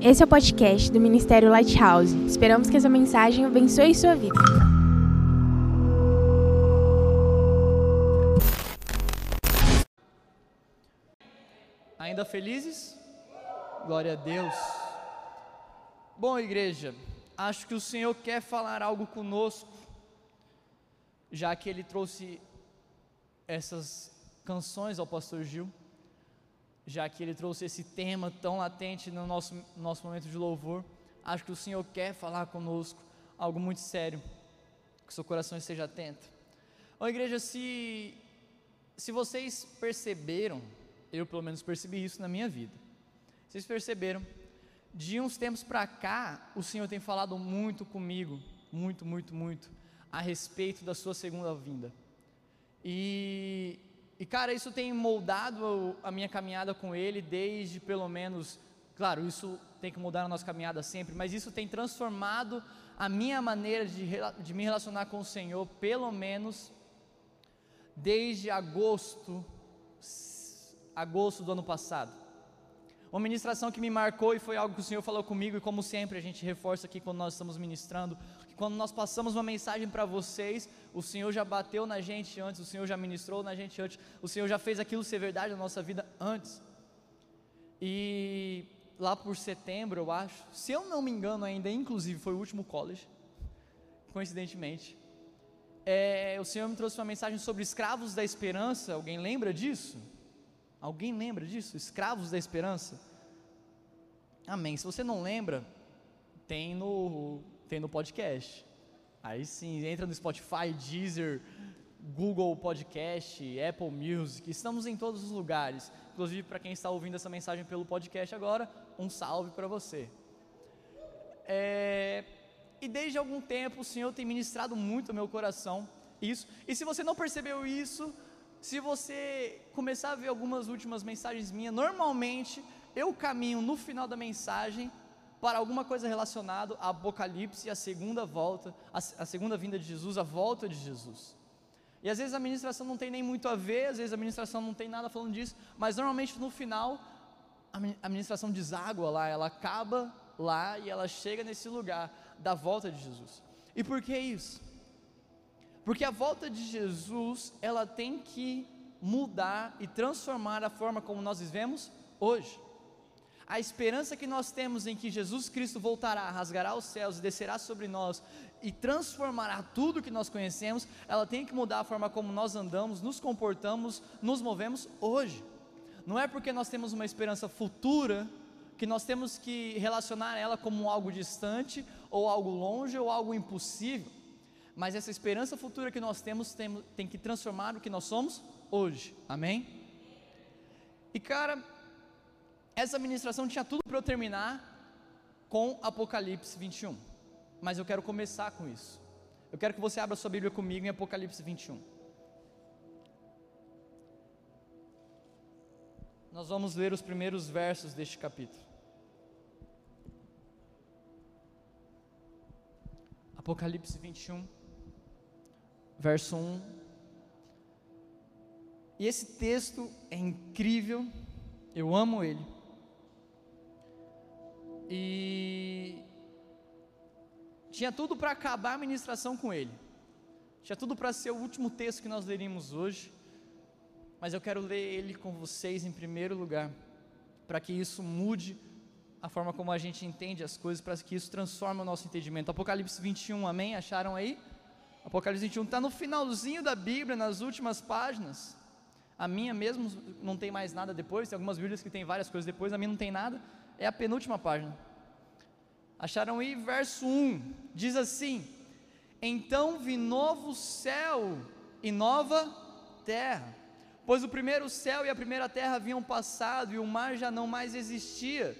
Esse é o podcast do Ministério Lighthouse. Esperamos que essa mensagem abençoe sua vida. Ainda felizes? Glória a Deus. Bom, igreja, acho que o Senhor quer falar algo conosco, já que Ele trouxe essas canções ao pastor Gil, já que Ele trouxe esse tema tão latente no nosso, nosso momento de louvor. Acho que o Senhor quer falar conosco algo muito sério, que seu coração esteja atento. Bom, igreja, se, se vocês perceberam, eu pelo menos percebi isso na minha vida. Vocês perceberam? De uns tempos para cá, o Senhor tem falado muito comigo, muito, muito, muito, a respeito da sua segunda vinda. E, e cara, isso tem moldado a minha caminhada com Ele desde pelo menos, claro, isso tem que mudar a nossa caminhada sempre, mas isso tem transformado a minha maneira de, de me relacionar com o Senhor, pelo menos desde agosto agosto do ano passado. Uma ministração que me marcou e foi algo que o Senhor falou comigo, e como sempre a gente reforça aqui quando nós estamos ministrando, que quando nós passamos uma mensagem para vocês, o Senhor já bateu na gente antes, o Senhor já ministrou na gente antes, o Senhor já fez aquilo ser verdade na nossa vida antes. E lá por setembro, eu acho, se eu não me engano ainda, inclusive foi o último college, coincidentemente, é, o Senhor me trouxe uma mensagem sobre escravos da esperança, alguém lembra disso? Alguém lembra disso? Escravos da esperança? Amém. Se você não lembra, tem no, tem no podcast. Aí sim, entra no Spotify, Deezer, Google Podcast, Apple Music, estamos em todos os lugares. Inclusive, para quem está ouvindo essa mensagem pelo podcast agora, um salve para você. É, e desde algum tempo o Senhor tem ministrado muito ao meu coração isso. E se você não percebeu isso, se você começar a ver algumas últimas mensagens minhas, normalmente eu caminho no final da mensagem para alguma coisa relacionada a Apocalipse, a segunda volta, a, a, segunda vinda de Jesus, a volta de Jesus. E às vezes a ministração não tem nem muito a ver, às vezes a ministração não tem nada falando disso, mas normalmente no final a ministração deságua lá, ela acaba lá e ela chega nesse lugar da volta de Jesus. E por que isso? Porque a volta de Jesus, ela tem que mudar e transformar a forma como nós vivemos hoje. A esperança que nós temos em que Jesus Cristo voltará, rasgará os céus e descerá sobre nós e transformará tudo que nós conhecemos, ela tem que mudar a forma como nós andamos, nos comportamos, nos movemos hoje. Não é porque nós temos uma esperança futura que nós temos que relacionar ela como algo distante, ou algo longe, ou algo impossível mas essa esperança futura que nós temos tem, tem que transformar o que nós somos hoje, amém? E cara, essa ministração tinha tudo para eu terminar com Apocalipse 21, mas eu quero começar com isso. Eu quero que você abra sua Bíblia comigo em Apocalipse 21. Nós vamos ler os primeiros versos deste capítulo. Apocalipse 21 verso 1. E esse texto é incrível, eu amo ele. E tinha tudo para acabar a ministração com ele. Tinha tudo para ser o último texto que nós leríamos hoje. Mas eu quero ler ele com vocês em primeiro lugar, para que isso mude a forma como a gente entende as coisas, para que isso transforme o nosso entendimento. Apocalipse 21, amém? Acharam aí? Apocalipse 21 está no finalzinho da Bíblia, nas últimas páginas. A minha mesmo não tem mais nada depois, tem algumas Bíblias que tem várias coisas depois, a minha não tem nada, é a penúltima página. Acharam aí, verso 1, diz assim: Então vi novo céu e nova terra, pois o primeiro céu e a primeira terra haviam passado e o mar já não mais existia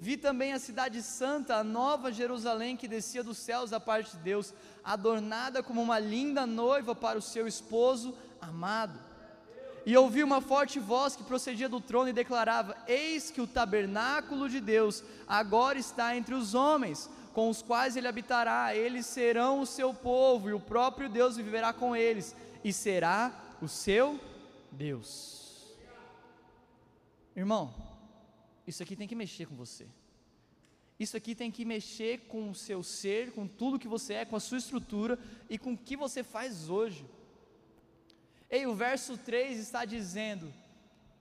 Vi também a cidade santa, a nova Jerusalém que descia dos céus da parte de Deus, adornada como uma linda noiva para o seu esposo amado. E ouvi uma forte voz que procedia do trono e declarava: Eis que o tabernáculo de Deus agora está entre os homens, com os quais ele habitará, eles serão o seu povo, e o próprio Deus viverá com eles, e será o seu Deus. Irmão, isso aqui tem que mexer com você. Isso aqui tem que mexer com o seu ser, com tudo que você é, com a sua estrutura e com o que você faz hoje. Ei, o verso 3 está dizendo: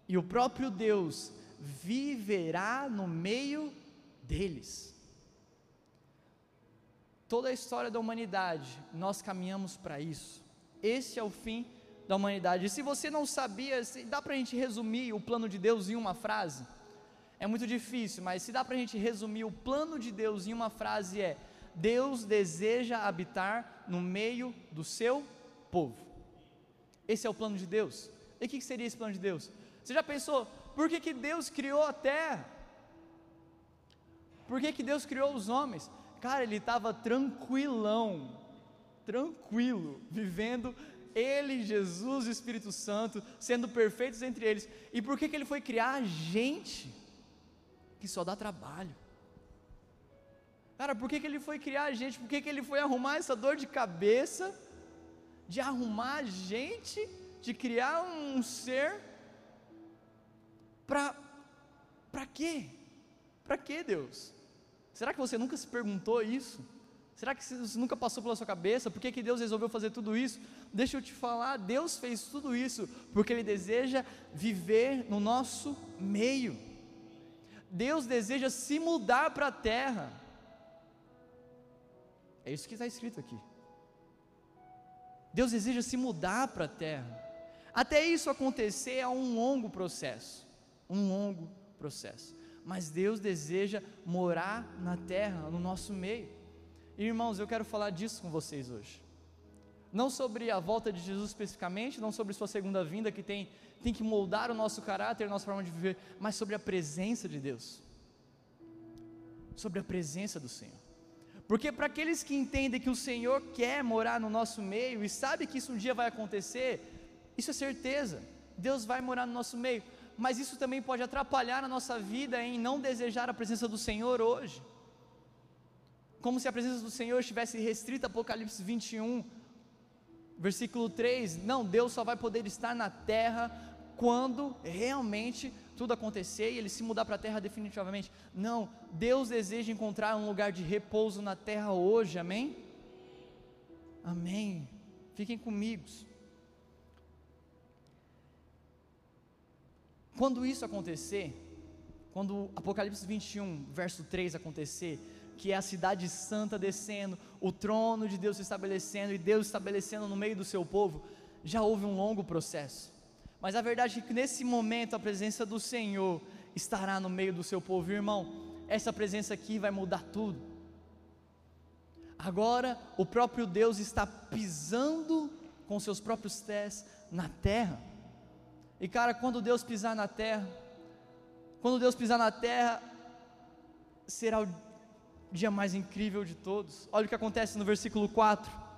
E o próprio Deus viverá no meio deles. Toda a história da humanidade, nós caminhamos para isso. Esse é o fim da humanidade. E se você não sabia, dá para a gente resumir o plano de Deus em uma frase? É muito difícil, mas se dá para a gente resumir o plano de Deus em uma frase é: Deus deseja habitar no meio do seu povo. Esse é o plano de Deus. E o que seria esse plano de Deus? Você já pensou, por que, que Deus criou a terra? Por que, que Deus criou os homens? Cara, ele estava tranquilão, tranquilo, vivendo ele, Jesus e Espírito Santo, sendo perfeitos entre eles. E por que, que ele foi criar a gente? Que só dá trabalho. Cara, por que, que ele foi criar a gente? Por que, que ele foi arrumar essa dor de cabeça, de arrumar a gente, de criar um ser? Para para quê? Para quê, Deus? Será que você nunca se perguntou isso? Será que isso nunca passou pela sua cabeça? Por que, que Deus resolveu fazer tudo isso? Deixa eu te falar, Deus fez tudo isso porque Ele deseja viver no nosso meio. Deus deseja se mudar para a terra. É isso que está escrito aqui. Deus deseja se mudar para a terra. Até isso acontecer é um longo processo. Um longo processo. Mas Deus deseja morar na terra, no nosso meio. E, irmãos, eu quero falar disso com vocês hoje. Não sobre a volta de Jesus especificamente, não sobre sua segunda vinda, que tem tem que moldar o nosso caráter, a nossa forma de viver, mas sobre a presença de Deus. Sobre a presença do Senhor. Porque para aqueles que entendem que o Senhor quer morar no nosso meio e sabe que isso um dia vai acontecer, isso é certeza. Deus vai morar no nosso meio, mas isso também pode atrapalhar a nossa vida em não desejar a presença do Senhor hoje. Como se a presença do Senhor estivesse restrita a Apocalipse 21, versículo 3, não, Deus só vai poder estar na terra quando realmente tudo acontecer e ele se mudar para a terra definitivamente. Não, Deus deseja encontrar um lugar de repouso na terra hoje, amém? Amém. Fiquem comigo. Quando isso acontecer, quando Apocalipse 21, verso 3 acontecer, que é a cidade santa descendo, o trono de Deus se estabelecendo e Deus estabelecendo no meio do seu povo, já houve um longo processo. Mas a verdade é que nesse momento a presença do Senhor estará no meio do seu povo, irmão. Essa presença aqui vai mudar tudo. Agora o próprio Deus está pisando com seus próprios pés na terra. E cara, quando Deus pisar na terra, quando Deus pisar na terra, será o dia mais incrível de todos. Olha o que acontece no versículo 4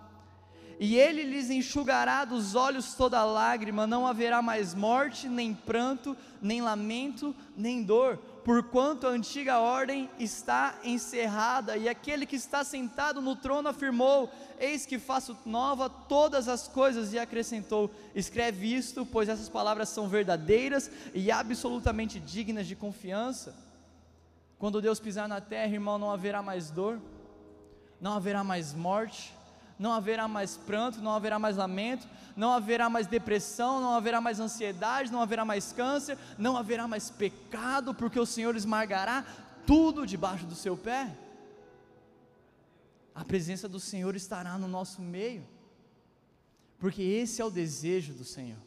e ele lhes enxugará dos olhos toda lágrima, não haverá mais morte, nem pranto, nem lamento, nem dor, porquanto a antiga ordem está encerrada, e aquele que está sentado no trono afirmou: Eis que faço nova todas as coisas, e acrescentou: Escreve isto, pois essas palavras são verdadeiras e absolutamente dignas de confiança. Quando Deus pisar na terra, irmão, não haverá mais dor, não haverá mais morte, não haverá mais pranto, não haverá mais lamento, não haverá mais depressão, não haverá mais ansiedade, não haverá mais câncer, não haverá mais pecado, porque o Senhor esmagará tudo debaixo do seu pé. A presença do Senhor estará no nosso meio, porque esse é o desejo do Senhor.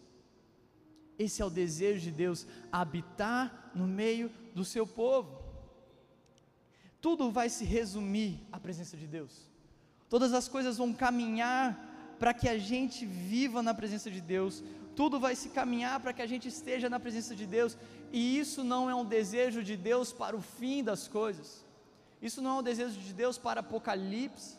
Esse é o desejo de Deus, habitar no meio do seu povo. Tudo vai se resumir à presença de Deus. Todas as coisas vão caminhar para que a gente viva na presença de Deus, tudo vai se caminhar para que a gente esteja na presença de Deus, e isso não é um desejo de Deus para o fim das coisas, isso não é um desejo de Deus para Apocalipse.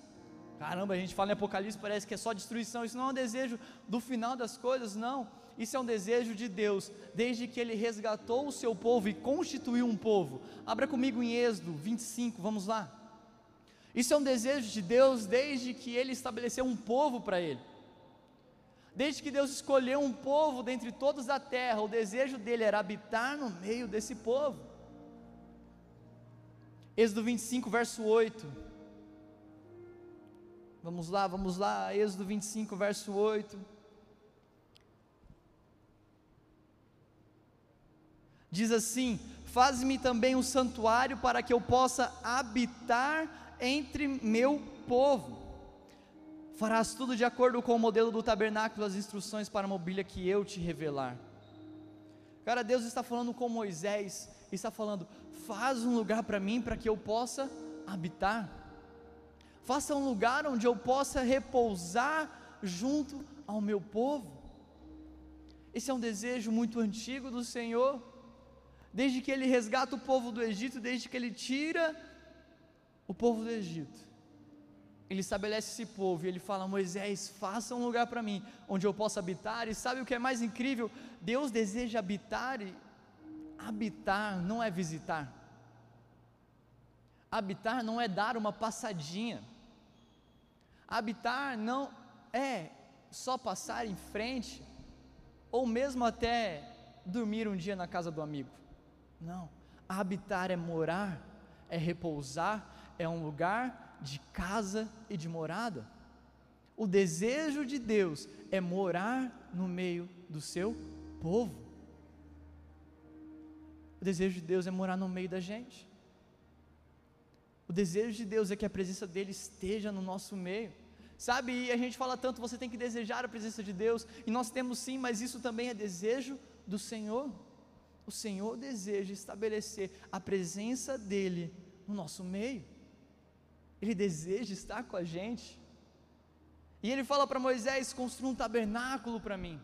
Caramba, a gente fala em Apocalipse, parece que é só destruição, isso não é um desejo do final das coisas, não. Isso é um desejo de Deus, desde que Ele resgatou o seu povo e constituiu um povo. Abra comigo em Êxodo 25, vamos lá. Isso é um desejo de Deus desde que Ele estabeleceu um povo para Ele. Desde que Deus escolheu um povo dentre todos da terra, o desejo dele era habitar no meio desse povo. Êxodo 25, verso 8. Vamos lá, vamos lá, Êxodo 25, verso 8. Diz assim: Faz-me também um santuário para que eu possa habitar entre meu povo. Farás tudo de acordo com o modelo do tabernáculo, as instruções para a mobília que eu te revelar. Cara, Deus está falando com Moisés, está falando: faz um lugar para mim para que eu possa habitar. Faça um lugar onde eu possa repousar junto ao meu povo. Esse é um desejo muito antigo do Senhor, desde que ele resgata o povo do Egito, desde que ele tira o povo do Egito. Ele estabelece esse povo e ele fala: Moisés, faça um lugar para mim, onde eu possa habitar. E sabe o que é mais incrível? Deus deseja habitar e habitar não é visitar. Habitar não é dar uma passadinha. Habitar não é só passar em frente, ou mesmo até dormir um dia na casa do amigo. Não. Habitar é morar, é repousar, é um lugar de casa e de morada. O desejo de Deus é morar no meio do seu povo. O desejo de Deus é morar no meio da gente. O desejo de Deus é que a presença dele esteja no nosso meio. Sabe, e a gente fala tanto, você tem que desejar a presença de Deus, e nós temos sim, mas isso também é desejo do Senhor. O Senhor deseja estabelecer a presença dele no nosso meio. Ele deseja estar com a gente. E ele fala para Moisés: construa um tabernáculo para mim.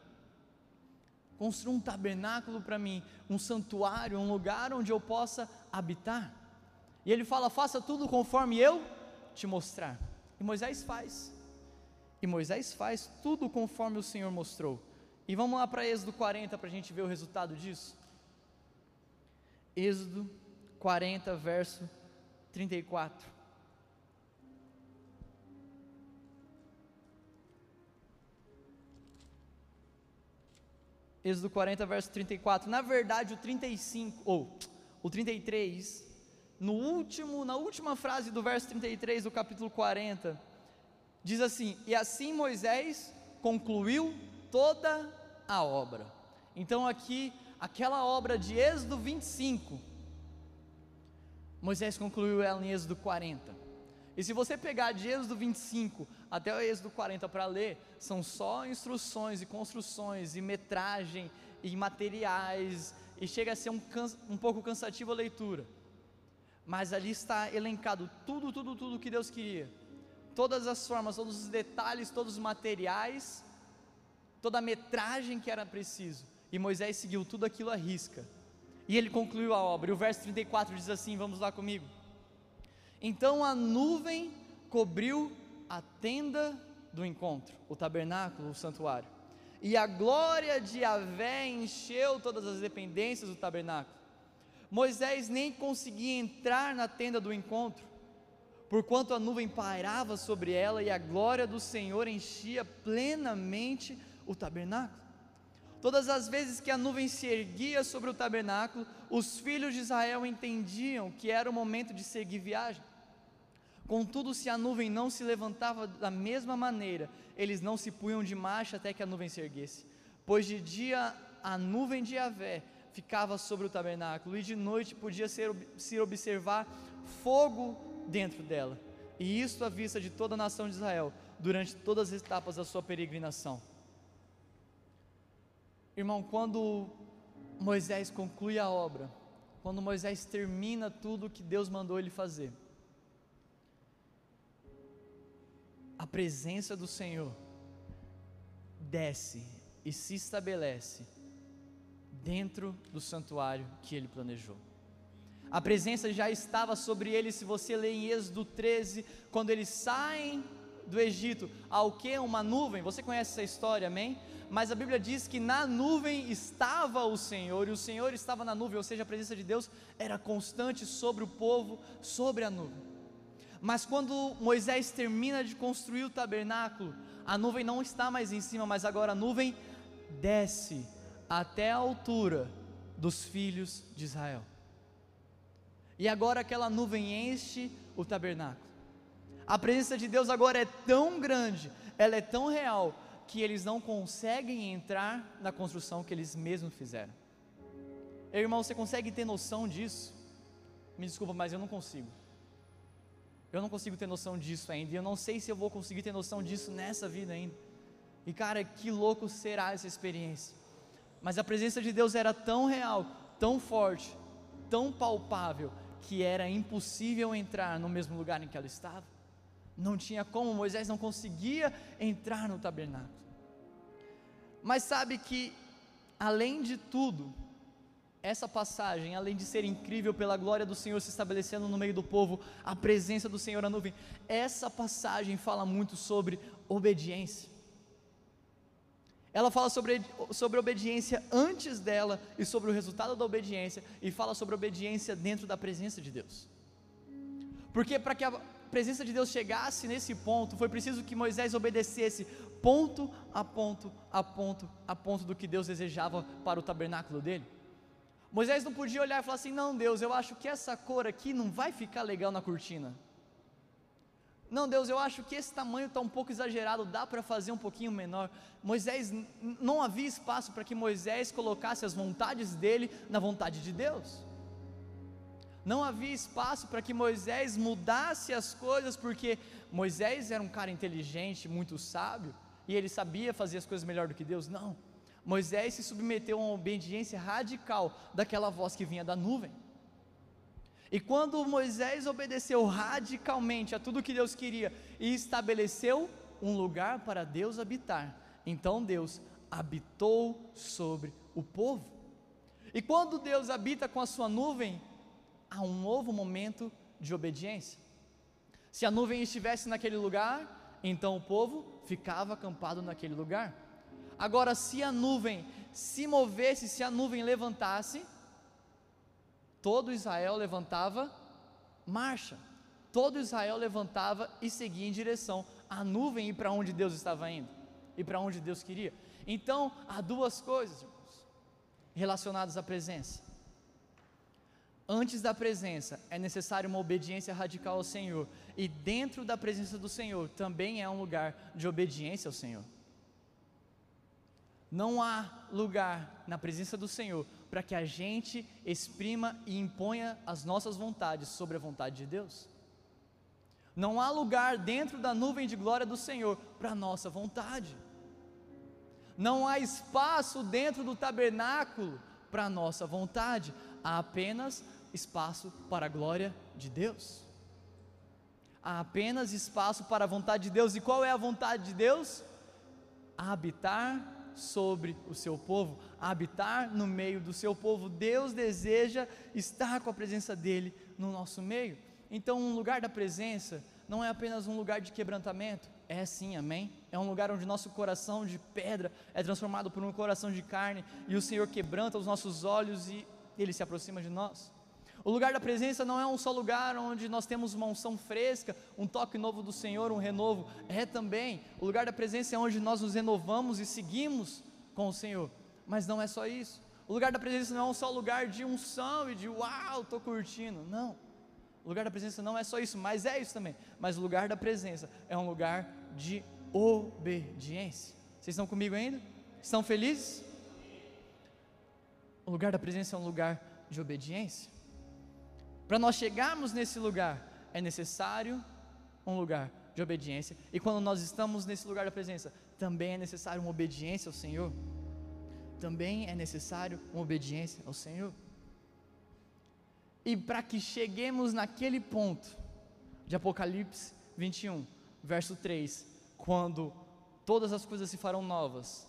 Construa um tabernáculo para mim, um santuário, um lugar onde eu possa habitar. E ele fala: faça tudo conforme eu te mostrar. E Moisés faz. E Moisés faz tudo conforme o Senhor mostrou. E vamos lá para Êxodo 40 para a gente ver o resultado disso. Êxodo 40, verso 34. Êxodo 40, verso 34. Na verdade, o 35, ou o 33, no último, na última frase do verso 33 do capítulo 40, diz assim: E assim Moisés concluiu toda a obra. Então, aqui, aquela obra de Êxodo 25, Moisés concluiu ela em Êxodo 40. E se você pegar de Êxodo 25 até o Êxodo 40 para ler, são só instruções e construções e metragem e materiais, e chega a ser um, um pouco cansativa a leitura. Mas ali está elencado tudo, tudo, tudo que Deus queria todas as formas, todos os detalhes, todos os materiais, toda a metragem que era preciso. E Moisés seguiu tudo aquilo à risca. E ele concluiu a obra. E o verso 34 diz assim: Vamos lá comigo. Então a nuvem cobriu a tenda do encontro, o tabernáculo, o santuário. E a glória de Yahvé encheu todas as dependências do tabernáculo. Moisés nem conseguia entrar na tenda do encontro, porquanto a nuvem pairava sobre ela e a glória do Senhor enchia plenamente o tabernáculo. Todas as vezes que a nuvem se erguia sobre o tabernáculo, os filhos de Israel entendiam que era o momento de seguir viagem. Contudo, se a nuvem não se levantava da mesma maneira, eles não se punham de marcha até que a nuvem se erguesse. Pois de dia a nuvem de Javé ficava sobre o tabernáculo, e de noite podia ser, se observar fogo dentro dela. E isso à vista de toda a nação de Israel, durante todas as etapas da sua peregrinação. Irmão, quando Moisés conclui a obra, quando Moisés termina tudo o que Deus mandou ele fazer, a presença do Senhor desce e se estabelece dentro do santuário que ele planejou a presença já estava sobre eles. Se você ler em Êxodo 13, quando eles saem do Egito, ao que? Uma nuvem, você conhece essa história, amém? Mas a Bíblia diz que na nuvem estava o Senhor, e o Senhor estava na nuvem, ou seja, a presença de Deus era constante sobre o povo, sobre a nuvem. Mas quando Moisés termina de construir o tabernáculo, a nuvem não está mais em cima, mas agora a nuvem desce até a altura dos filhos de Israel. E agora aquela nuvem enche o tabernáculo. A presença de Deus agora é tão grande, ela é tão real, que eles não conseguem entrar na construção que eles mesmos fizeram. Ei, irmão, você consegue ter noção disso? Me desculpa, mas eu não consigo. Eu não consigo ter noção disso ainda. E eu não sei se eu vou conseguir ter noção disso nessa vida ainda. E cara, que louco será essa experiência. Mas a presença de Deus era tão real, tão forte, tão palpável, que era impossível entrar no mesmo lugar em que ela estava. Não tinha como, Moisés não conseguia entrar no tabernáculo. Mas sabe que, além de tudo, essa passagem, além de ser incrível pela glória do Senhor se estabelecendo no meio do povo, a presença do Senhor na nuvem, essa passagem fala muito sobre obediência. Ela fala sobre, sobre obediência antes dela e sobre o resultado da obediência, e fala sobre obediência dentro da presença de Deus. Porque para que a presença de Deus chegasse nesse ponto, foi preciso que Moisés obedecesse ponto a ponto, a ponto, a ponto do que Deus desejava para o tabernáculo dele. Moisés não podia olhar e falar assim: não, Deus, eu acho que essa cor aqui não vai ficar legal na cortina. Não, Deus, eu acho que esse tamanho está um pouco exagerado, dá para fazer um pouquinho menor. Moisés, não havia espaço para que Moisés colocasse as vontades dele na vontade de Deus. Não havia espaço para que Moisés mudasse as coisas, porque Moisés era um cara inteligente, muito sábio, e ele sabia fazer as coisas melhor do que Deus. Não. Moisés se submeteu a uma obediência radical daquela voz que vinha da nuvem. E quando Moisés obedeceu radicalmente a tudo que Deus queria e estabeleceu um lugar para Deus habitar, então Deus habitou sobre o povo. E quando Deus habita com a sua nuvem, há um novo momento de obediência. Se a nuvem estivesse naquele lugar, então o povo ficava acampado naquele lugar. Agora, se a nuvem se movesse, se a nuvem levantasse, todo Israel levantava marcha. Todo Israel levantava e seguia em direção à nuvem e para onde Deus estava indo e para onde Deus queria. Então, há duas coisas, irmãos, relacionadas à presença. Antes da presença é necessária uma obediência radical ao Senhor, e dentro da presença do Senhor também é um lugar de obediência ao Senhor. Não há lugar na presença do Senhor para que a gente exprima e imponha as nossas vontades sobre a vontade de Deus. Não há lugar dentro da nuvem de glória do Senhor para a nossa vontade. Não há espaço dentro do tabernáculo para a nossa vontade. Há apenas espaço para a glória de Deus. Há apenas espaço para a vontade de Deus. E qual é a vontade de Deus? Habitar sobre o seu povo, habitar no meio do seu povo. Deus deseja estar com a presença dele no nosso meio. Então, um lugar da presença não é apenas um lugar de quebrantamento, é sim, amém? É um lugar onde nosso coração de pedra é transformado por um coração de carne e o Senhor quebranta os nossos olhos e ele se aproxima de nós. O lugar da presença não é um só lugar onde nós temos uma unção fresca, um toque novo do Senhor, um renovo. É também. O lugar da presença é onde nós nos renovamos e seguimos com o Senhor. Mas não é só isso. O lugar da presença não é um só lugar de unção e de uau, estou curtindo. Não. O lugar da presença não é só isso, mas é isso também. Mas o lugar da presença é um lugar de obediência. Vocês estão comigo ainda? Estão felizes? O lugar da presença é um lugar de obediência. Para nós chegarmos nesse lugar, é necessário um lugar de obediência. E quando nós estamos nesse lugar da presença, também é necessário uma obediência ao Senhor. Também é necessário uma obediência ao Senhor. E para que cheguemos naquele ponto de Apocalipse 21, verso 3, quando todas as coisas se farão novas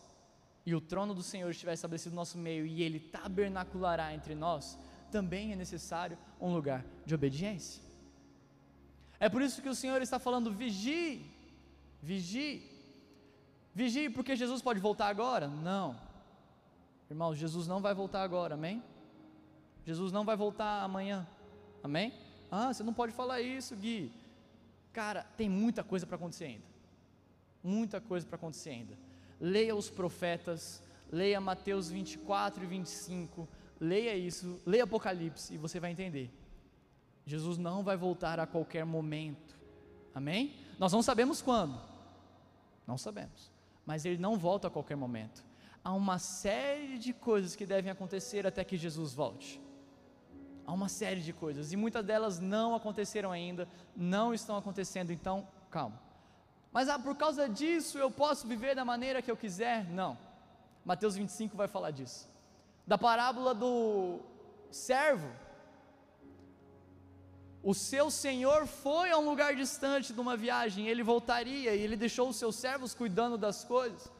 e o trono do Senhor estiver estabelecido no nosso meio e ele tabernaculará entre nós, também é necessário um lugar de obediência. É por isso que o Senhor está falando: vigie, vigie, vigie, porque Jesus pode voltar agora? Não, irmãos, Jesus não vai voltar agora, amém? Jesus não vai voltar amanhã, amém? Ah, você não pode falar isso, Gui. Cara, tem muita coisa para acontecer ainda, muita coisa para acontecer ainda. Leia os profetas, leia Mateus 24 e 25 Leia isso, leia Apocalipse e você vai entender. Jesus não vai voltar a qualquer momento. Amém? Nós não sabemos quando. Não sabemos. Mas ele não volta a qualquer momento. Há uma série de coisas que devem acontecer até que Jesus volte. Há uma série de coisas e muitas delas não aconteceram ainda, não estão acontecendo, então calma. Mas ah, por causa disso eu posso viver da maneira que eu quiser? Não. Mateus 25 vai falar disso. Da parábola do servo. O seu senhor foi a um lugar distante de uma viagem, ele voltaria e ele deixou os seus servos cuidando das coisas.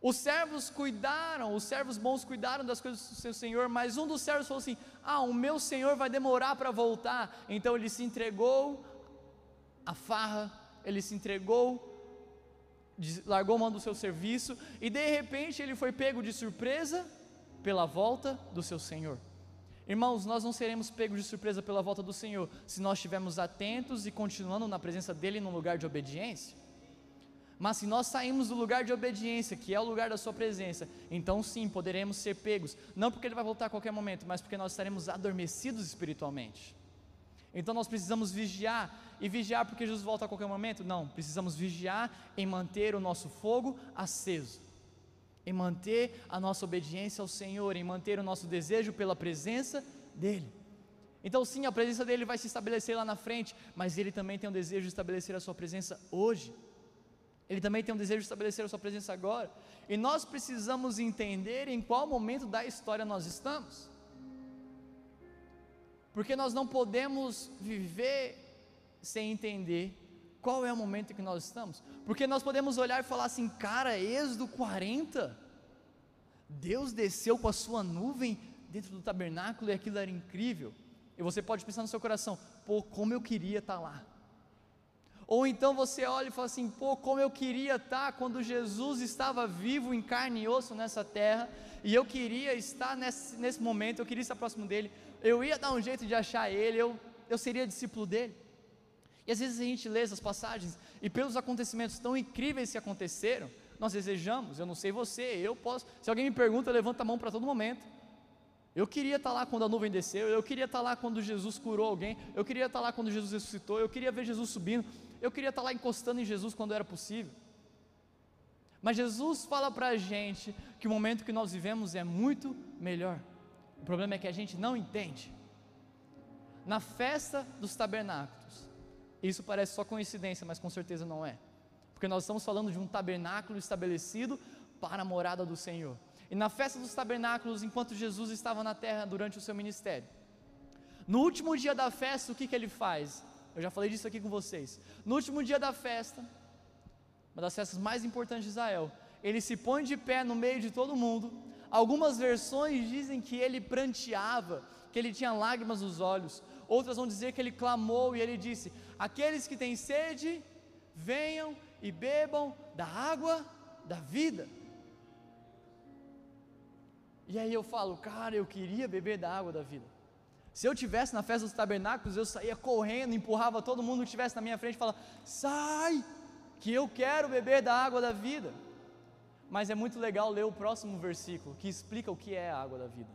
Os servos cuidaram, os servos bons cuidaram das coisas do seu senhor, mas um dos servos falou assim: Ah, o meu senhor vai demorar para voltar. Então ele se entregou à farra, ele se entregou, largou mão do seu serviço, e de repente ele foi pego de surpresa pela volta do seu senhor. Irmãos, nós não seremos pegos de surpresa pela volta do Senhor se nós estivermos atentos e continuando na presença dEle num lugar de obediência. Mas se nós saímos do lugar de obediência, que é o lugar da Sua presença, então sim poderemos ser pegos, não porque Ele vai voltar a qualquer momento, mas porque nós estaremos adormecidos espiritualmente. Então nós precisamos vigiar, e vigiar porque Jesus volta a qualquer momento? Não, precisamos vigiar em manter o nosso fogo aceso, em manter a nossa obediência ao Senhor, em manter o nosso desejo pela presença dEle. Então, sim, a presença dele vai se estabelecer lá na frente, mas ele também tem o desejo de estabelecer a sua presença hoje. Ele também tem um desejo de estabelecer a sua presença agora. E nós precisamos entender em qual momento da história nós estamos. Porque nós não podemos viver sem entender qual é o momento em que nós estamos. Porque nós podemos olhar e falar assim, cara, Êxodo 40, Deus desceu com a sua nuvem dentro do tabernáculo e aquilo era incrível. E você pode pensar no seu coração, pô, como eu queria estar lá. Ou então você olha e fala assim: pô, como eu queria estar quando Jesus estava vivo em carne e osso nessa terra, e eu queria estar nesse, nesse momento, eu queria estar próximo dele, eu ia dar um jeito de achar ele, eu, eu seria discípulo dele. E às vezes a gente lê essas passagens, e pelos acontecimentos tão incríveis que aconteceram, nós desejamos, eu não sei você, eu posso, se alguém me pergunta, eu levanto a mão para todo momento. Eu queria estar lá quando a nuvem desceu, eu queria estar lá quando Jesus curou alguém, eu queria estar lá quando Jesus ressuscitou, eu queria ver Jesus subindo, eu queria estar lá encostando em Jesus quando era possível. Mas Jesus fala para a gente que o momento que nós vivemos é muito melhor. O problema é que a gente não entende. Na festa dos tabernáculos, isso parece só coincidência, mas com certeza não é. Porque nós estamos falando de um tabernáculo estabelecido para a morada do Senhor. E na festa dos tabernáculos, enquanto Jesus estava na terra durante o seu ministério, no último dia da festa, o que, que ele faz? Eu já falei disso aqui com vocês. No último dia da festa, uma das festas mais importantes de Israel, ele se põe de pé no meio de todo mundo. Algumas versões dizem que ele pranteava, que ele tinha lágrimas nos olhos. Outras vão dizer que ele clamou e ele disse: Aqueles que têm sede, venham e bebam da água da vida. E aí eu falo, cara, eu queria beber da água da vida. Se eu tivesse na festa dos tabernáculos, eu saía correndo, empurrava todo mundo que estivesse na minha frente e falava: sai, que eu quero beber da água da vida. Mas é muito legal ler o próximo versículo que explica o que é a água da vida.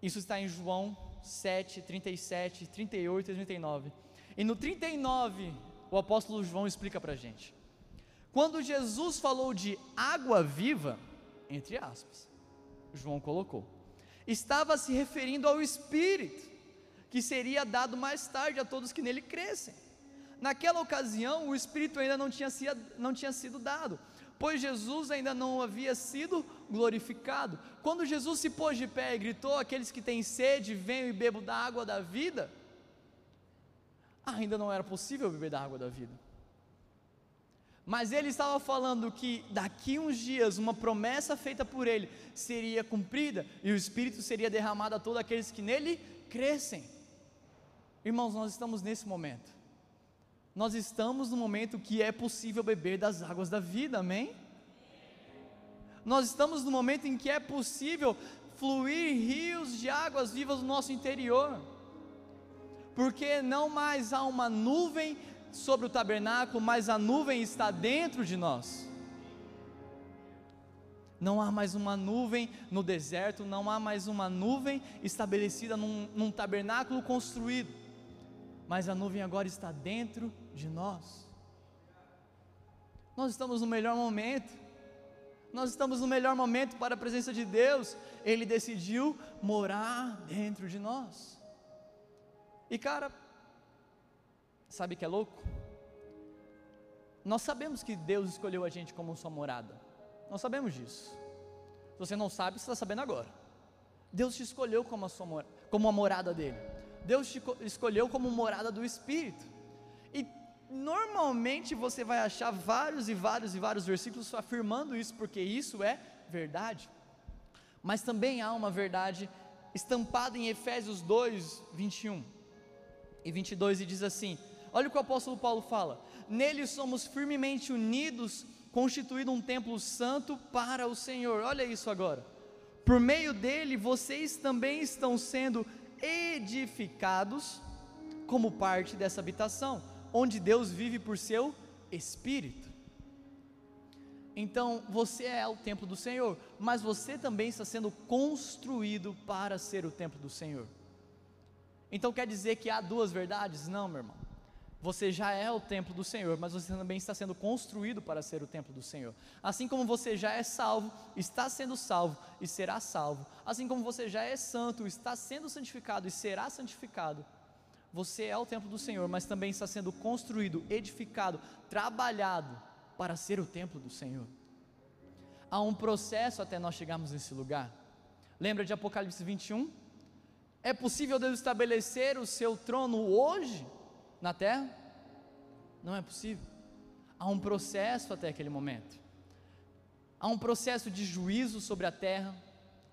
Isso está em João 7, 37, 38 e 39. E no 39, o apóstolo João explica para a gente. Quando Jesus falou de água viva, entre aspas, João colocou estava se referindo ao Espírito, que seria dado mais tarde a todos que nele crescem. Naquela ocasião, o Espírito ainda não tinha, não tinha sido dado, pois Jesus ainda não havia sido glorificado. Quando Jesus se pôs de pé e gritou: Aqueles que têm sede, venham e bebam da água da vida, ainda não era possível beber da água da vida. Mas ele estava falando que daqui uns dias uma promessa feita por ele seria cumprida e o Espírito seria derramado a todos aqueles que nele crescem. Irmãos, nós estamos nesse momento. Nós estamos no momento que é possível beber das águas da vida, amém? Nós estamos no momento em que é possível fluir rios de águas vivas no nosso interior, porque não mais há uma nuvem sobre o tabernáculo, mas a nuvem está dentro de nós. Não há mais uma nuvem no deserto, não há mais uma nuvem estabelecida num, num tabernáculo construído, mas a nuvem agora está dentro de nós. Nós estamos no melhor momento, nós estamos no melhor momento para a presença de Deus, Ele decidiu morar dentro de nós. E cara, sabe que é louco? Nós sabemos que Deus escolheu a gente como sua morada. Nós sabemos disso. Se você não sabe, você está sabendo agora. Deus te escolheu como a, sua, como a morada dele. Deus te escolheu como morada do Espírito. Normalmente você vai achar vários e vários e vários versículos afirmando isso, porque isso é verdade. Mas também há uma verdade estampada em Efésios 2, 21 e 22, e diz assim: olha o que o apóstolo Paulo fala: nele somos firmemente unidos, constituído um templo santo para o Senhor. Olha isso agora. Por meio dele, vocês também estão sendo edificados como parte dessa habitação, onde Deus vive por seu Espírito. Então, você é o templo do Senhor, mas você também está sendo construído para ser o templo do Senhor. Então, quer dizer que há duas verdades? Não, meu irmão. Você já é o templo do Senhor, mas você também está sendo construído para ser o templo do Senhor. Assim como você já é salvo, está sendo salvo e será salvo. Assim como você já é santo, está sendo santificado e será santificado. Você é o templo do Senhor, mas também está sendo construído, edificado, trabalhado para ser o templo do Senhor. Há um processo até nós chegarmos nesse lugar. Lembra de Apocalipse 21? É possível Deus estabelecer o seu trono hoje? na terra? Não é possível. Há um processo até aquele momento. Há um processo de juízo sobre a terra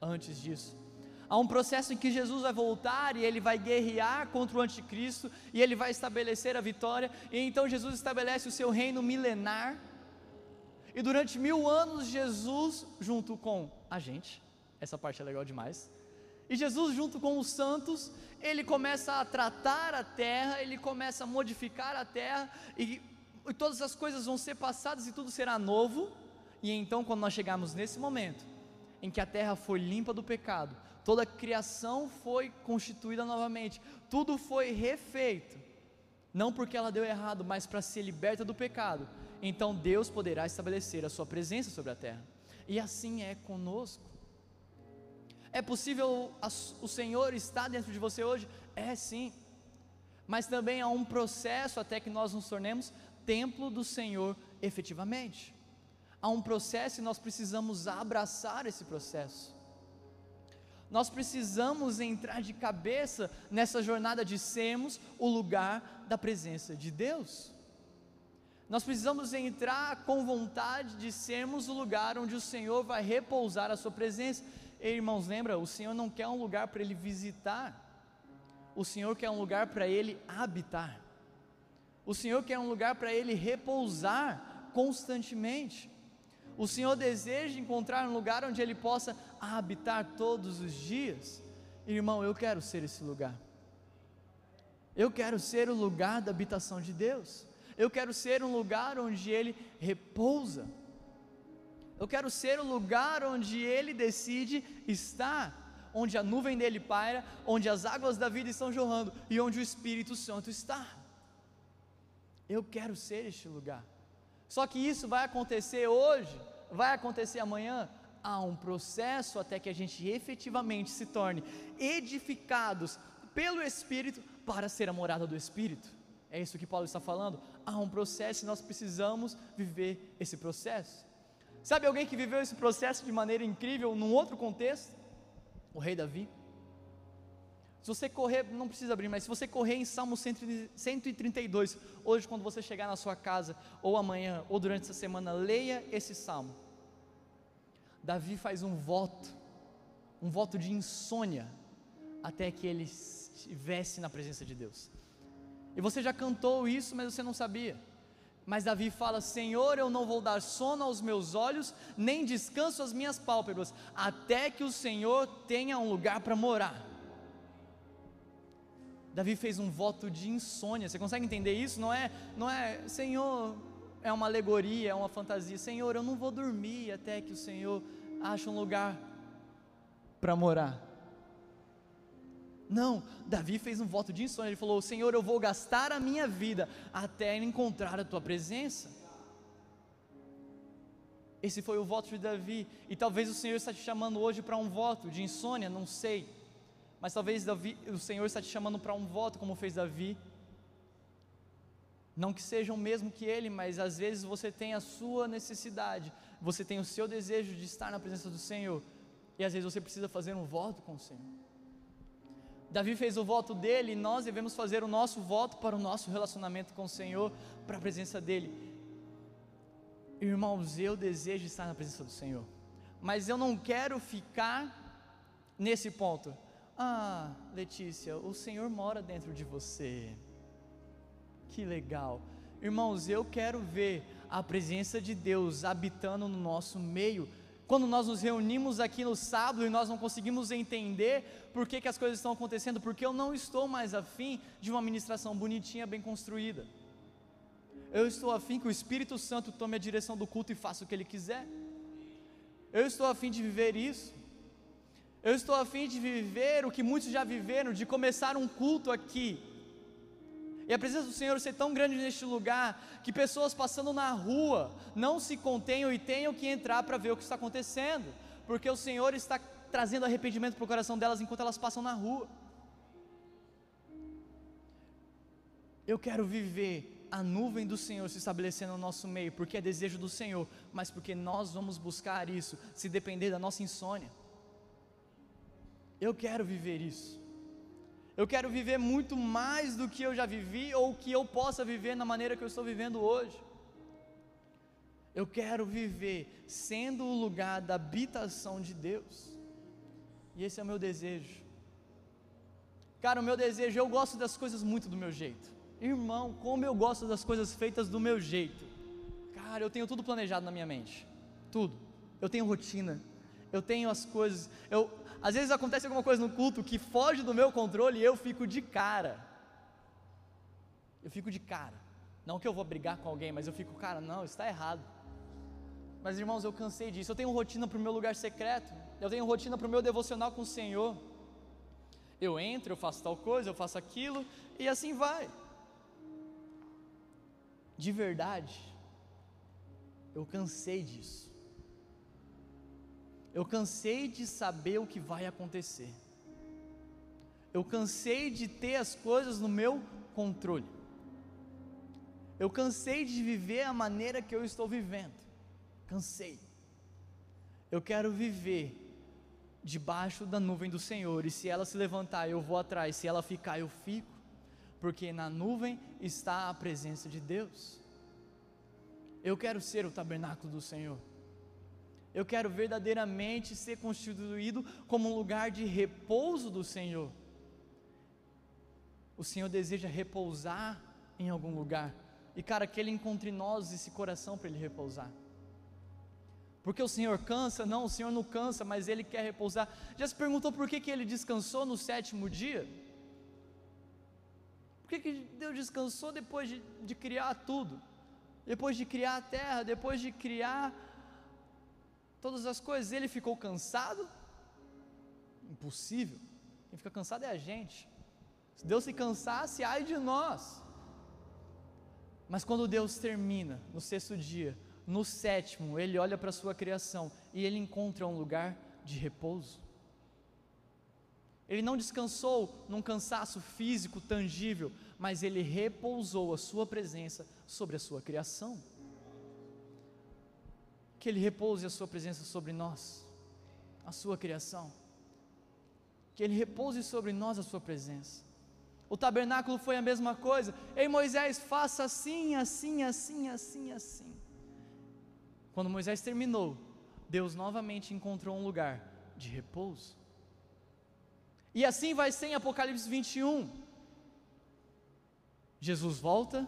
antes disso. Há um processo em que Jesus vai voltar e ele vai guerrear contra o anticristo e ele vai estabelecer a vitória. E então Jesus estabelece o seu reino milenar. E durante mil anos, Jesus, junto com a gente, essa parte é legal demais, e Jesus, junto com os santos, ele começa a tratar a terra, ele começa a modificar a terra, e, e todas as coisas vão ser passadas e tudo será novo. E então, quando nós chegarmos nesse momento, em que a terra foi limpa do pecado, toda a criação foi constituída novamente, tudo foi refeito, não porque ela deu errado, mas para ser liberta do pecado, então Deus poderá estabelecer a sua presença sobre a terra, e assim é conosco. É possível o Senhor estar dentro de você hoje? É sim. Mas também há um processo até que nós nos tornemos templo do Senhor efetivamente. Há um processo e nós precisamos abraçar esse processo. Nós precisamos entrar de cabeça nessa jornada de sermos o lugar da presença de Deus. Nós precisamos entrar com vontade de sermos o lugar onde o Senhor vai repousar a Sua presença. Ei, irmãos, lembra? O Senhor não quer um lugar para Ele visitar, o Senhor quer um lugar para Ele habitar, o Senhor quer um lugar para Ele repousar constantemente. O Senhor deseja encontrar um lugar onde Ele possa habitar todos os dias. Irmão, eu quero ser esse lugar. Eu quero ser o lugar da habitação de Deus. Eu quero ser um lugar onde Ele repousa. Eu quero ser o lugar onde Ele decide estar, onde a nuvem dele paira, onde as águas da vida estão jorrando e onde o Espírito Santo está. Eu quero ser este lugar. Só que isso vai acontecer hoje, vai acontecer amanhã. Há um processo até que a gente efetivamente se torne edificados pelo Espírito para ser a morada do Espírito. É isso que Paulo está falando. Há um processo e nós precisamos viver esse processo. Sabe alguém que viveu esse processo de maneira incrível num outro contexto? O rei Davi. Se você correr, não precisa abrir, mas se você correr em Salmo 132, hoje, quando você chegar na sua casa, ou amanhã, ou durante essa semana, leia esse salmo. Davi faz um voto, um voto de insônia, até que ele estivesse na presença de Deus. E você já cantou isso, mas você não sabia. Mas Davi fala: Senhor, eu não vou dar sono aos meus olhos, nem descanso às minhas pálpebras, até que o Senhor tenha um lugar para morar. Davi fez um voto de insônia. Você consegue entender isso? Não é, não é, Senhor, é uma alegoria, é uma fantasia. Senhor, eu não vou dormir até que o Senhor acha um lugar para morar. Não, Davi fez um voto de insônia. Ele falou: Senhor, eu vou gastar a minha vida até encontrar a tua presença. Esse foi o voto de Davi. E talvez o Senhor está te chamando hoje para um voto de insônia, não sei. Mas talvez Davi, o Senhor está te chamando para um voto, como fez Davi. Não que seja o mesmo que ele, mas às vezes você tem a sua necessidade, você tem o seu desejo de estar na presença do Senhor, e às vezes você precisa fazer um voto com o Senhor. Davi fez o voto dele e nós devemos fazer o nosso voto para o nosso relacionamento com o Senhor, para a presença dele. Irmãos, eu desejo estar na presença do Senhor, mas eu não quero ficar nesse ponto. Ah, Letícia, o Senhor mora dentro de você. Que legal. Irmãos, eu quero ver a presença de Deus habitando no nosso meio quando nós nos reunimos aqui no sábado e nós não conseguimos entender por que, que as coisas estão acontecendo, porque eu não estou mais afim de uma ministração bonitinha, bem construída. Eu estou afim que o Espírito Santo tome a direção do culto e faça o que ele quiser. Eu estou afim de viver isso. Eu estou afim de viver o que muitos já viveram, de começar um culto aqui e a presença do Senhor ser tão grande neste lugar que pessoas passando na rua não se contenham e tenham que entrar para ver o que está acontecendo, porque o Senhor está trazendo arrependimento para o coração delas enquanto elas passam na rua. Eu quero viver a nuvem do Senhor se estabelecendo no nosso meio, porque é desejo do Senhor, mas porque nós vamos buscar isso, se depender da nossa insônia. Eu quero viver isso. Eu quero viver muito mais do que eu já vivi ou que eu possa viver na maneira que eu estou vivendo hoje. Eu quero viver sendo o lugar da habitação de Deus. E esse é o meu desejo. Cara, o meu desejo, eu gosto das coisas muito do meu jeito. Irmão, como eu gosto das coisas feitas do meu jeito. Cara, eu tenho tudo planejado na minha mente. Tudo. Eu tenho rotina. Eu tenho as coisas. Eu, às vezes acontece alguma coisa no culto que foge do meu controle e eu fico de cara. Eu fico de cara. Não que eu vou brigar com alguém, mas eu fico, cara, não, está errado. Mas irmãos, eu cansei disso. Eu tenho rotina para o meu lugar secreto. Eu tenho rotina para o meu devocional com o Senhor. Eu entro, eu faço tal coisa, eu faço aquilo e assim vai. De verdade, eu cansei disso. Eu cansei de saber o que vai acontecer. Eu cansei de ter as coisas no meu controle. Eu cansei de viver a maneira que eu estou vivendo. Cansei. Eu quero viver debaixo da nuvem do Senhor, e se ela se levantar, eu vou atrás, se ela ficar, eu fico, porque na nuvem está a presença de Deus. Eu quero ser o tabernáculo do Senhor. Eu quero verdadeiramente ser constituído como um lugar de repouso do Senhor. O Senhor deseja repousar em algum lugar. E cara, que Ele encontre em nós esse coração para Ele repousar. Porque o Senhor cansa? Não, o Senhor não cansa, mas Ele quer repousar. Já se perguntou por que, que Ele descansou no sétimo dia? Por que, que Deus descansou depois de, de criar tudo? Depois de criar a terra, depois de criar todas as coisas, ele ficou cansado? Impossível. Quem fica cansado é a gente. Se Deus se cansasse, ai de nós. Mas quando Deus termina, no sexto dia, no sétimo, ele olha para a sua criação e ele encontra um lugar de repouso. Ele não descansou num cansaço físico tangível, mas ele repousou a sua presença sobre a sua criação que Ele repouse a Sua presença sobre nós, a Sua criação, que Ele repouse sobre nós a Sua presença. O tabernáculo foi a mesma coisa. Ei Moisés, faça assim, assim, assim, assim, assim. Quando Moisés terminou, Deus novamente encontrou um lugar de repouso. E assim vai ser em Apocalipse 21. Jesus volta,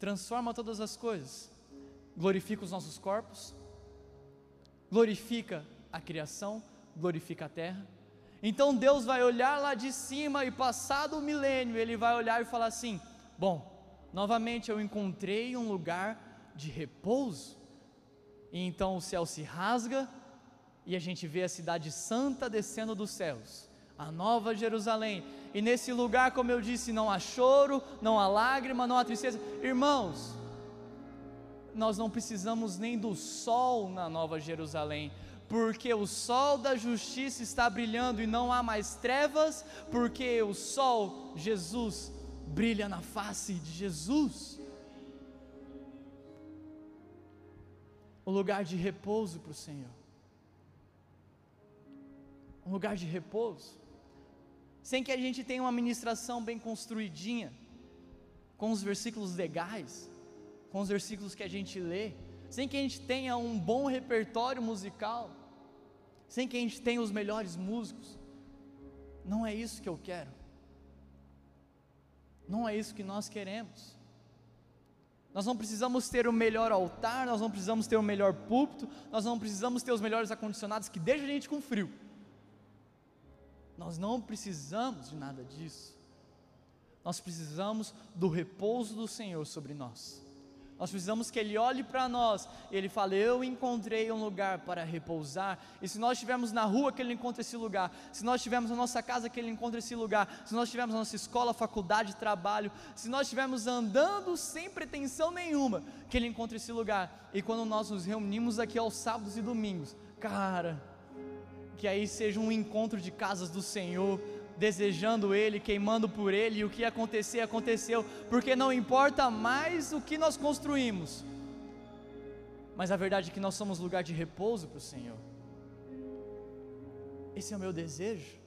transforma todas as coisas glorifica os nossos corpos, glorifica a criação, glorifica a terra. Então Deus vai olhar lá de cima e passado o milênio, ele vai olhar e falar assim: "Bom, novamente eu encontrei um lugar de repouso". E então o céu se rasga e a gente vê a cidade santa descendo dos céus, a nova Jerusalém. E nesse lugar, como eu disse, não há choro, não há lágrima, não há tristeza. Irmãos, nós não precisamos nem do sol na nova Jerusalém, porque o sol da justiça está brilhando e não há mais trevas, porque o sol, Jesus, brilha na face de Jesus. O lugar de repouso para o Senhor. Um lugar de repouso, sem que a gente tenha uma ministração bem construidinha, com os versículos legais, com os versículos que a gente lê, sem que a gente tenha um bom repertório musical, sem que a gente tenha os melhores músicos. Não é isso que eu quero. Não é isso que nós queremos. Nós não precisamos ter o melhor altar, nós não precisamos ter o melhor púlpito, nós não precisamos ter os melhores acondicionados que deixam a gente com frio. Nós não precisamos de nada disso. Nós precisamos do repouso do Senhor sobre nós. Nós precisamos que Ele olhe para nós e Ele fale: Eu encontrei um lugar para repousar. E se nós estivermos na rua, que Ele encontre esse lugar. Se nós estivermos na nossa casa, que Ele encontre esse lugar. Se nós estivermos na nossa escola, faculdade, trabalho. Se nós estivermos andando sem pretensão nenhuma, que Ele encontre esse lugar. E quando nós nos reunimos aqui aos sábados e domingos, cara, que aí seja um encontro de casas do Senhor, desejando Ele, queimando por Ele, e o que acontecer, aconteceu, porque não importa mais o que nós construímos, mas a verdade é que nós somos lugar de repouso para o Senhor. Esse é o meu desejo,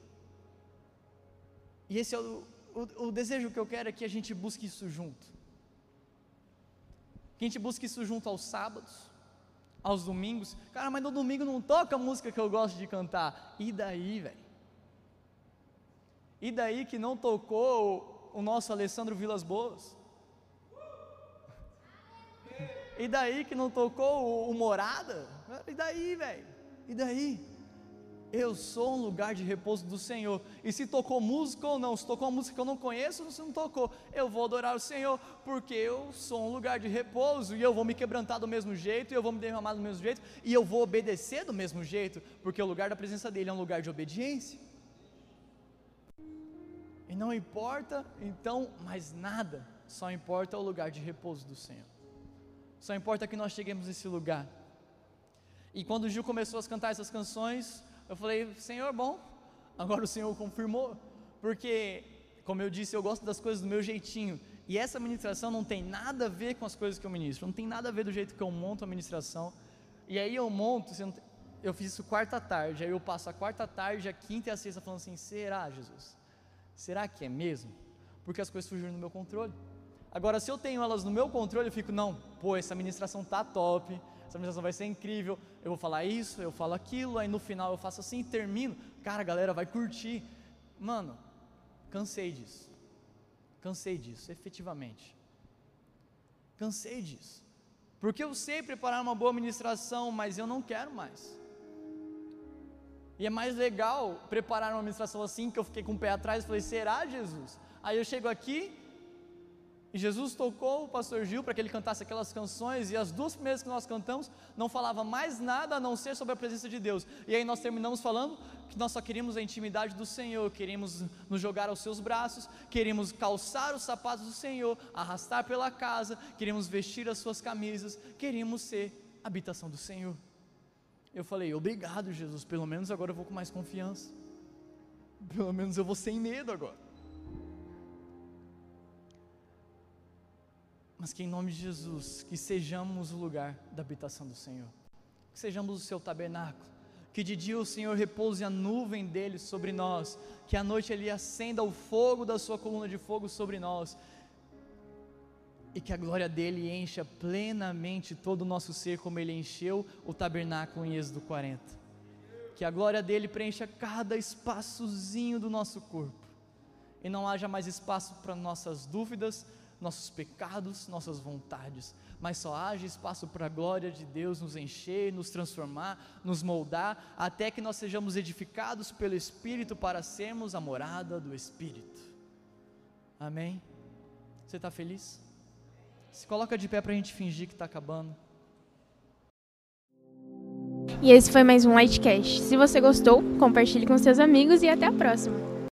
e esse é o, o, o desejo que eu quero é que a gente busque isso junto, que a gente busque isso junto aos sábados, aos domingos. Cara, mas no domingo não toca a música que eu gosto de cantar. E daí, velho? E daí que não tocou o nosso Alessandro Vilas Boas? E daí que não tocou o, Morada? E daí, velho? E daí? Eu sou um lugar de repouso do Senhor. E se tocou música ou não, se tocou música que eu não conheço, se não tocou, eu vou adorar o Senhor, porque eu sou um lugar de repouso e eu vou me quebrantar do mesmo jeito, e eu vou me derramar do mesmo jeito, e eu vou obedecer do mesmo jeito, porque o lugar da presença dele é um lugar de obediência. Não importa então mais nada, só importa o lugar de repouso do Senhor. Só importa que nós cheguemos nesse lugar. E quando o Gil começou a cantar essas canções, eu falei, Senhor, bom, agora o Senhor confirmou, porque, como eu disse, eu gosto das coisas do meu jeitinho, e essa ministração não tem nada a ver com as coisas que eu ministro, não tem nada a ver do jeito que eu monto a ministração, e aí eu monto, eu fiz isso quarta tarde, aí eu passo a quarta tarde, a quinta e a sexta falando assim, será Jesus? Será que é mesmo? Porque as coisas fugiram do meu controle. Agora, se eu tenho elas no meu controle, eu fico, não, pô, essa ministração tá top, essa ministração vai ser incrível, eu vou falar isso, eu falo aquilo, aí no final eu faço assim, termino, cara, a galera vai curtir. Mano, cansei disso. Cansei disso, efetivamente. Cansei disso. Porque eu sei preparar uma boa ministração, mas eu não quero mais. E é mais legal preparar uma ministração assim, que eu fiquei com o pé atrás e falei, será Jesus? Aí eu chego aqui, e Jesus tocou o pastor Gil para que ele cantasse aquelas canções, e as duas primeiras que nós cantamos não falava mais nada a não ser sobre a presença de Deus. E aí nós terminamos falando que nós só queríamos a intimidade do Senhor, queríamos nos jogar aos seus braços, queríamos calçar os sapatos do Senhor, arrastar pela casa, queríamos vestir as suas camisas, queríamos ser habitação do Senhor. Eu falei, obrigado, Jesus, pelo menos agora eu vou com mais confiança. Pelo menos eu vou sem medo agora. mas que em nome de Jesus, que sejamos o lugar da habitação do Senhor, que sejamos o seu tabernáculo, que de dia o Senhor repouse a nuvem dele sobre nós, que à noite ele acenda o fogo da sua coluna de fogo sobre nós, e que a glória dele encha plenamente todo o nosso ser, como ele encheu o tabernáculo em Êxodo 40. Que a glória dele preencha cada espaçozinho do nosso corpo, e não haja mais espaço para nossas dúvidas, nossos pecados, nossas vontades, mas só haja espaço para a glória de Deus nos encher, nos transformar, nos moldar, até que nós sejamos edificados pelo Espírito para sermos a morada do Espírito. Amém? Você está feliz? Se coloca de pé para a gente fingir que está acabando. E esse foi mais um Lightcast. Se você gostou, compartilhe com seus amigos e até a próxima.